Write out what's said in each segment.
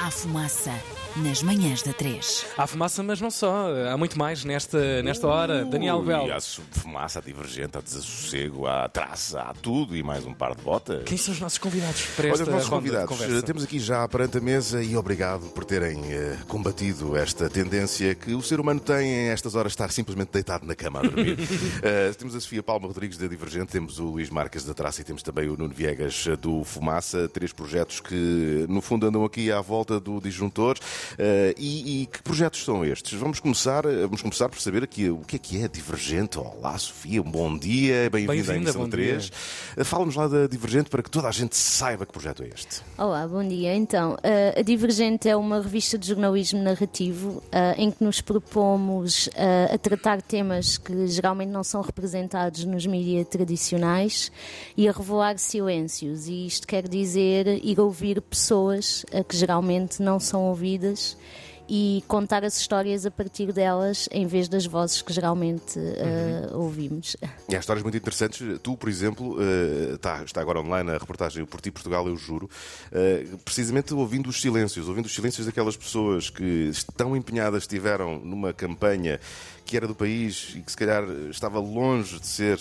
à fumaça nas manhãs da 3. Há fumaça, mas não só. Há muito mais nesta, nesta hora. Daniel Bell. E há fumaça, há divergente, há desassossego, há traça, há tudo e mais um par de botas. Quem são os nossos convidados para Olha, esta os nossos ronda de convidados, conversa? eh, temos aqui já perante a mesa e obrigado por terem eh, combatido esta tendência que o ser humano tem em estas horas de estar simplesmente deitado na cama a dormir. Eh, temos a Sofia Palma Rodrigues da Divergente, temos o Luís Marques da Traça e temos também o Nuno Viegas do Fumaça, três projetos que no fundo andam aqui à volta do disjuntor. Eh, e, e que projetos são estes? Vamos começar, eh, vamos começar por saber aqui o que é que é Divergente. Olá Sofia, um bom dia, bem-vinda à emissão bom 3. Eh, Fala-nos lá da Divergente para que toda a gente saiba que projeto é este. Olá, bom dia. Então, a Divergente é uma revista de jornalismo narrativo em que nos propomos a tratar temas que geralmente não são representados nos mídias tradicionais e a revelar silêncios. E isto quer dizer ir ouvir pessoas que geralmente não são ouvidas e contar as histórias a partir delas em vez das vozes que geralmente eh, ouvimos. E há histórias muito interessantes. Tu, por exemplo, eh, está, está agora online a reportagem Por Ti Portugal, eu juro, eh, precisamente ouvindo os silêncios, ouvindo os silêncios daquelas pessoas que tão empenhadas estiveram numa campanha que era do país e que se calhar estava longe de ser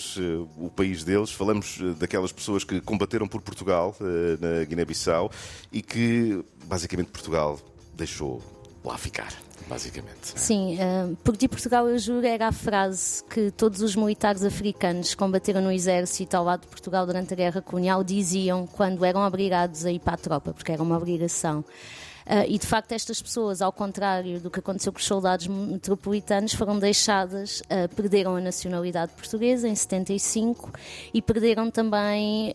o país deles. Falamos daquelas pessoas que combateram por Portugal na Guiné-Bissau e que basicamente Portugal deixou lá ficar, basicamente. Sim, uh, por ti Portugal eu juro era a frase que todos os militares africanos que combateram no exército ao lado de Portugal durante a guerra colonial diziam quando eram obrigados a ir para a tropa, porque era uma obrigação. Uh, e de facto, estas pessoas, ao contrário do que aconteceu com os soldados metropolitanos, foram deixadas, uh, perderam a nacionalidade portuguesa em 75 e perderam também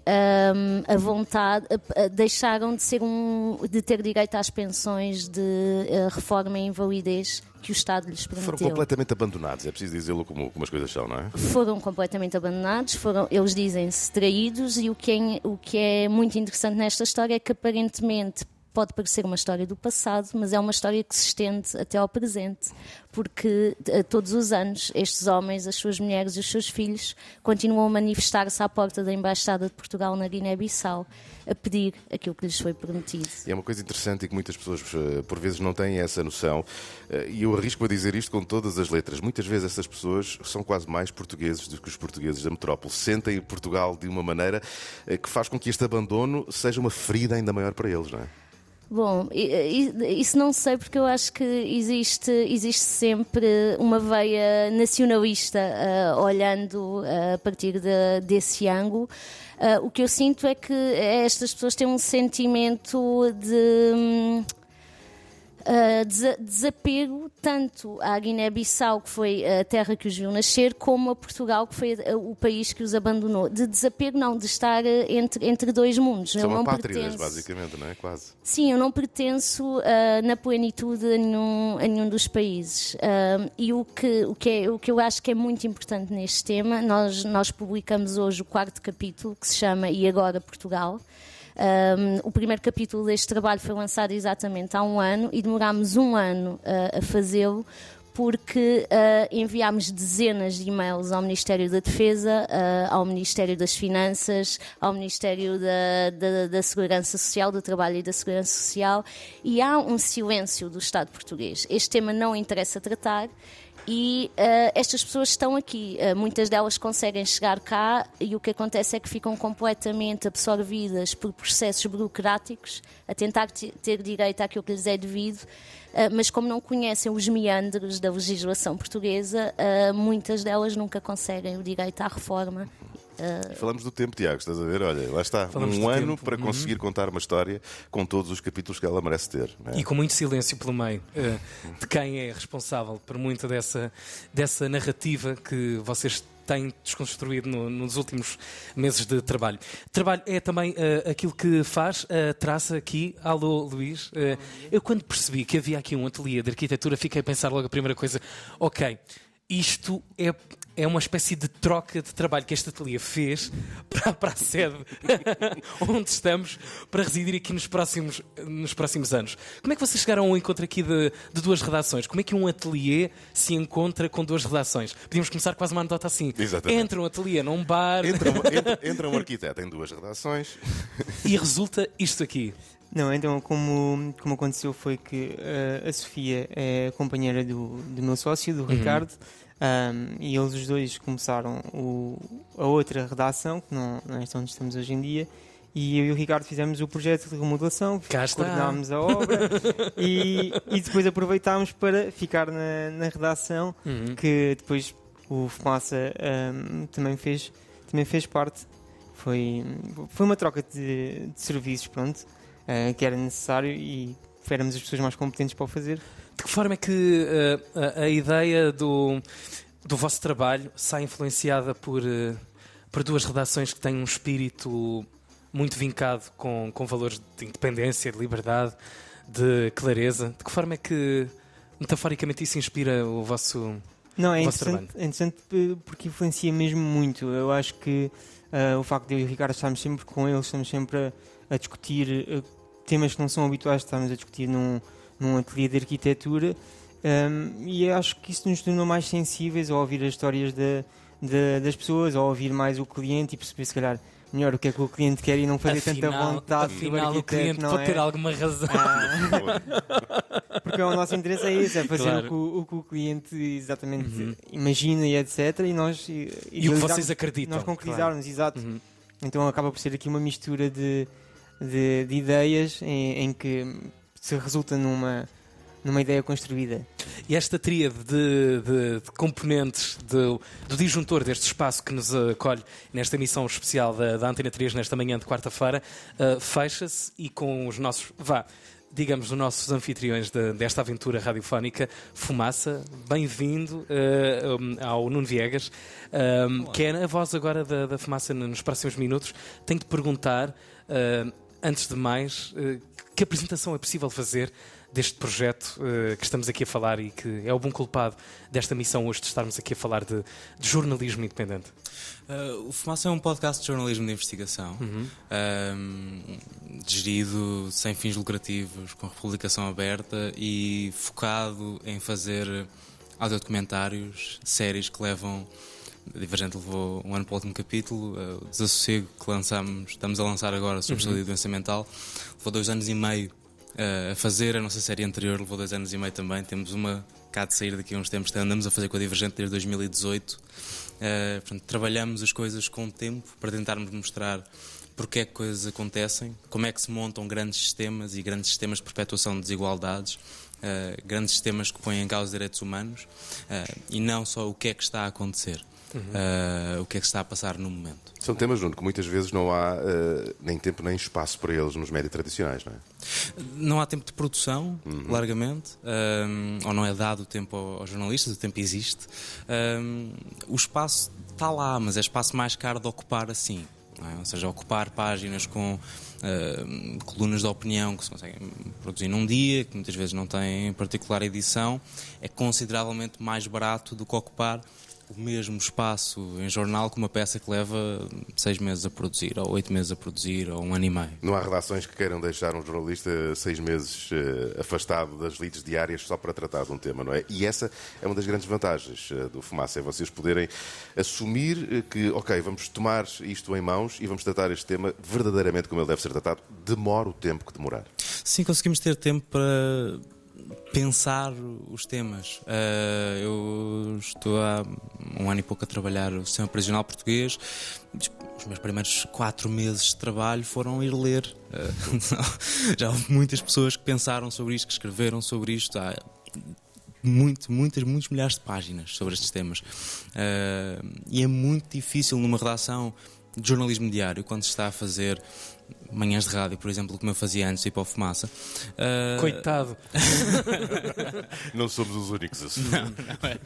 um, a vontade, deixaram de, ser um, de ter direito às pensões de reforma e invalidez que o Estado lhes permitiu. Foram completamente abandonados, é preciso dizê-lo como, como as coisas são, não é? Foram completamente abandonados, foram, eles dizem-se traídos, e o que, é, o que é muito interessante nesta história é que aparentemente pode parecer uma história do passado, mas é uma história que se estende até ao presente, porque todos os anos estes homens, as suas mulheres e os seus filhos continuam a manifestar-se à porta da Embaixada de Portugal na Guiné-Bissau a pedir aquilo que lhes foi prometido. É uma coisa interessante e que muitas pessoas eh, por vezes não têm essa noção, eh, e eu arrisco a dizer isto com todas as letras. Muitas vezes essas pessoas são quase mais portugueses do que os portugueses da metrópole. Sentem Portugal de uma maneira eh, que faz com que este abandono seja uma ferida ainda maior para eles, não é? Bom, isso não sei porque eu acho que existe, existe sempre uma veia nacionalista uh, olhando uh, a partir de, desse ângulo. Uh, o que eu sinto é que estas pessoas têm um sentimento de. Um, Uh, desapego tanto à Guiné-Bissau, que foi a terra que os viu nascer, como a Portugal, que foi o país que os abandonou. De desapego, não, de estar entre, entre dois mundos. São não apátridas, basicamente, não é? Quase. Sim, eu não pertenço uh, na plenitude a nenhum, a nenhum dos países. Uh, e o que, o, que é, o que eu acho que é muito importante neste tema, nós, nós publicamos hoje o quarto capítulo, que se chama E Agora Portugal. Um, o primeiro capítulo deste trabalho foi lançado exatamente há um ano e demorámos um ano uh, a fazê-lo porque uh, enviámos dezenas de e-mails ao Ministério da Defesa, uh, ao Ministério das Finanças, ao Ministério da, da, da, Segurança Social, do Trabalho e da Segurança Social, e há um silêncio do Estado português. Este tema não interessa tratar. E uh, estas pessoas estão aqui, uh, muitas delas conseguem chegar cá e o que acontece é que ficam completamente absorvidas por processos burocráticos a tentar ter direito àquilo que lhes é devido, uh, mas como não conhecem os meandros da legislação portuguesa, muitas delas nunca conseguem o direito à reforma. Uh... Falamos do tempo, Tiago, estás a ver? Olha, lá está. Falamos um ano tempo. para conseguir uhum. contar uma história com todos os capítulos que ela merece ter. É? E com muito silêncio pelo meio uh, de quem é responsável por muita dessa, dessa narrativa que vocês têm desconstruído no, nos últimos meses de trabalho. Trabalho é também uh, aquilo que faz a uh, traça aqui. Alô, Luís. Uh, eu, quando percebi que havia aqui um ateliê de arquitetura, fiquei a pensar logo a primeira coisa: ok, isto é, é uma espécie de troca de trabalho que este ateliê fez para, para a sede onde estamos para residir aqui nos próximos, nos próximos anos. Como é que vocês chegaram ao encontro aqui de, de duas redações? Como é que um ateliê se encontra com duas redações? Podíamos começar quase uma anedota assim. Exatamente. Entra um ateliê num bar. Entra, entra, entra um arquiteto em duas redações. E resulta isto aqui. Não, então como, como aconteceu foi que uh, a Sofia é companheira do, do meu sócio, do uhum. Ricardo, um, e eles os dois começaram o, a outra redação, que não, não é onde estamos hoje em dia, e eu e o Ricardo fizemos o projeto de remodelação, coordenámos a obra e, e, depois aproveitámos para ficar na, na redação, uhum. que depois o Fumaça um, também, fez, também fez parte. Foi, foi uma troca de, de serviços, pronto, uh, que era necessário e éramos as pessoas mais competentes para o fazer. De que forma é que uh, a, a, ideia do, do vosso trabalho sai influenciada por, uh, por duas redações que têm um espírito muito vincado com, com valores de independência, de liberdade, de clareza? De que forma é que, metaforicamente, isso inspira o vosso não, é interessante, é interessante porque influencia mesmo muito. Eu acho que uh, o facto de eu e o Ricardo estarmos sempre com eles, estamos sempre a, a discutir uh, temas que não são habituais, estamos a discutir num, num ateliê de arquitetura um, e acho que isso nos tornou mais sensíveis a ouvir as histórias de, de, das pessoas, a ouvir mais o cliente e perceber se calhar melhor o que é que o cliente quer e não fazer afinal, tanta vontade afinal, o, o cliente pode é? ter alguma razão. Ah, porque o nosso interesse é esse, é fazer claro. o, que, o, que, o, cliente exatamente uhum. imagina e etc. E nós e, e o que vocês acreditam. Nós concretizarmos, claro. exato. Uhum. Então acaba por ser aqui uma mistura de, de, de ideias em, em que se resulta numa numa ideia construída. E esta tríade de, de, de componentes de, do disjuntor deste espaço que nos acolhe nesta emissão especial da, da Antena 3 nesta manhã de quarta-feira uh, fecha-se e com os nossos. Vá, digamos, os nossos anfitriões de, desta aventura radiofónica, Fumaça, bem-vindo uh, um, ao Nuno Viegas, um, que é a voz agora da, da Fumaça nos próximos minutos. Tenho de perguntar, uh, antes de mais, uh, que apresentação é possível fazer deste projeto uh, que estamos aqui a falar e que é o bom culpado desta missão hoje de estarmos aqui a falar de, de jornalismo independente? Uh, o Fumaça é um podcast de jornalismo de investigação, uhum. uh, gerido sem fins lucrativos, com republicação aberta e focado em fazer audiodocumentários, séries que levam. A Divergente levou um ano para o último capítulo, o Desassossego que lançamos, estamos a lançar agora sobre uhum. saúde e doença mental, levou dois anos e meio uh, a fazer. A nossa série anterior levou dois anos e meio também. Temos uma cá de sair daqui a uns tempos andamos a fazer com a Divergente desde 2018. Uh, eh, portanto, trabalhamos as coisas com tempo para tentarmos mostrar porque é que coisas acontecem, como é que se montam grandes sistemas e grandes sistemas de perpetuação de desigualdades, uh, grandes sistemas que põem em causa os direitos humanos uh, e não só o que é que está a acontecer uhum. uh, o que é que está a passar no momento. São temas, Nuno, que muitas vezes não há uh, nem tempo nem espaço para eles nos médias tradicionais, não é? Não há tempo de produção, uhum. largamente, um, ou não é dado tempo aos jornalistas, o tempo existe. Um, o espaço está lá, mas é espaço mais caro de ocupar assim. É? Ou seja, ocupar páginas com uh, colunas de opinião que se conseguem produzir num dia, que muitas vezes não têm particular edição, é consideravelmente mais barato do que ocupar o mesmo espaço em jornal que uma peça que leva seis meses a produzir, ou oito meses a produzir, ou um ano e meio. Não há redações que queiram deixar um jornalista seis meses uh, afastado das lides diárias só para tratar de um tema, não é? E essa é uma das grandes vantagens uh, do Fumaça, é vocês poderem assumir uh, que, ok, vamos tomar isto em mãos e vamos tratar este tema verdadeiramente como ele deve ser tratado. Demora o tempo que demorar. Sim, conseguimos ter tempo para pensar os temas. Uh, eu estou há um ano e pouco a trabalhar o sistema prisional português. Os meus primeiros quatro meses de trabalho foram ir ler. Uh, já houve muitas pessoas que pensaram sobre isto, que escreveram sobre isto. Há muito, muitas, muitos milhares de páginas sobre estes temas. Uh, e é muito difícil numa redação de jornalismo diário, quando se está a fazer manhãs de rádio, por exemplo, como eu fazia antes de ir para o Fumaça. Uh... Coitado! não somos os únicos a sofrer. Não, não é.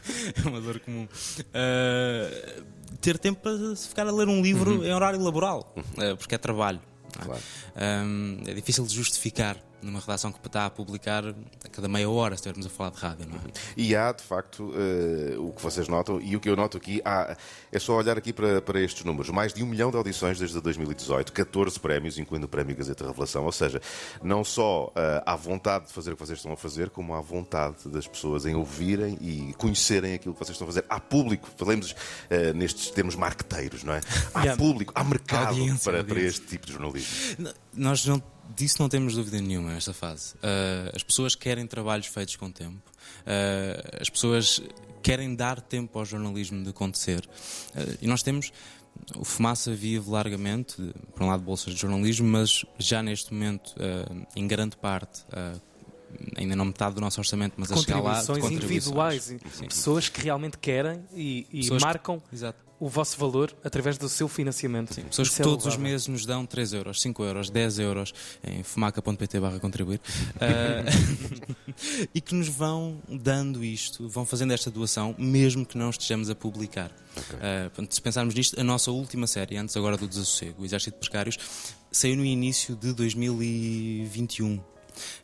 é uma dor comum. Uh... Ter tempo para ficar a ler um livro uhum. em horário laboral, uh, porque é trabalho. Claro. Um, é difícil de justificar numa redação que está a publicar a cada meia hora, se estivermos a falar de rádio, não é? E há, de facto, uh, o que vocês notam, e o que eu noto aqui, há, é só olhar aqui para, para estes números. Mais de um milhão de audições desde 2018, 14 prémios, incluindo o Prémio Gazeta Revelação, ou seja, não só uh, há vontade de fazer o que vocês estão a fazer, como há vontade das pessoas em ouvirem e conhecerem aquilo que vocês estão a fazer. Há público, falemos uh, nestes termos marqueteiros, não é? Há público, há mercado audiência, para, audiência. para este tipo de jornalismo. Nós não Disso não temos dúvida nenhuma nesta fase. Uh, as pessoas querem trabalhos feitos com tempo. Uh, as pessoas querem dar tempo ao jornalismo de acontecer. Uh, e nós temos. O Fumaça vive largamente, por um lado, bolsas de jornalismo, mas já neste momento, em grande parte, ainda não metade do nosso orçamento, mas a chegar lá. Contribuições individuais, pessoas que realmente querem e, e marcam que, o vosso valor através do seu financiamento. Sim, pessoas que é todos os meses nos dão 3 euros, 5 euros, 10 euros em fumaca.pt barra contribuir uh, e que nos vão dando isto, vão fazendo esta doação, mesmo que não estejamos a publicar. Okay. Uh, se pensarmos nisto, a nossa última série, antes agora do Desassossego, o Exército de Precários, saiu no início de 2021.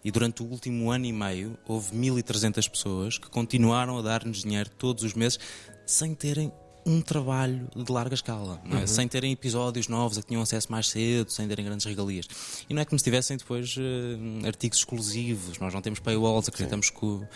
E durante o último ano e meio houve 1.300 pessoas que continuaram a dar-nos dinheiro todos os meses sem terem um trabalho de larga escala, é? uhum. sem terem episódios novos a que tinham acesso mais cedo, sem terem grandes regalias. E não é que nos tivessem depois uh, artigos exclusivos, nós não temos paywalls, acreditamos Sim. que o,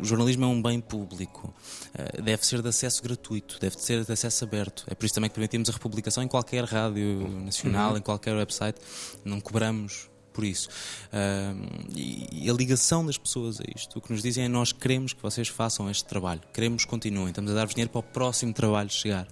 o, jornalismo é um bem público, uh, deve ser de acesso gratuito, deve ser de acesso aberto. É por isso também que permitimos a republicação em qualquer rádio nacional, uhum. em qualquer website, não cobramos por isso. Uh, e, a ligação das pessoas a isto, o que nos dizem é nós queremos que vocês façam este trabalho, queremos que continuem, estamos a dar-vos dinheiro para o próximo trabalho chegar.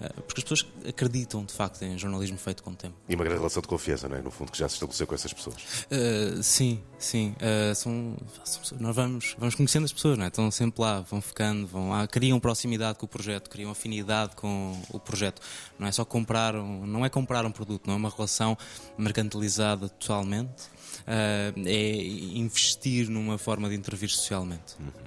Ah, porque as pessoas acreditam de facto em jornalismo feito com o tempo. E uma grande relação de confiança, não é? No fundo, que já se estabeleceu com essas pessoas. Uh, sim, sim. Uh, são, são, nós vamos, vamos conhecendo as pessoas, não é? Estão sempre lá, vão ficando, vão lá, criam proximidade com o projeto, criam afinidade com o projeto. Não é só comprar, um, não é comprar um produto, não é uma relação mercantilizada totalmente. Uh, é investir numa forma de intervir socialmente. Uhum.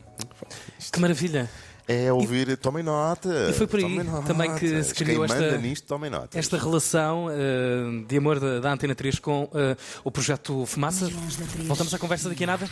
Que maravilha! É ouvir, e, tomem nota. E foi por aí também que se criou esta, nisto, nota. esta relação uh, de amor da, da, Antena 3 com uh, o projeto Fumaça. Voltamos à conversa daqui a nada.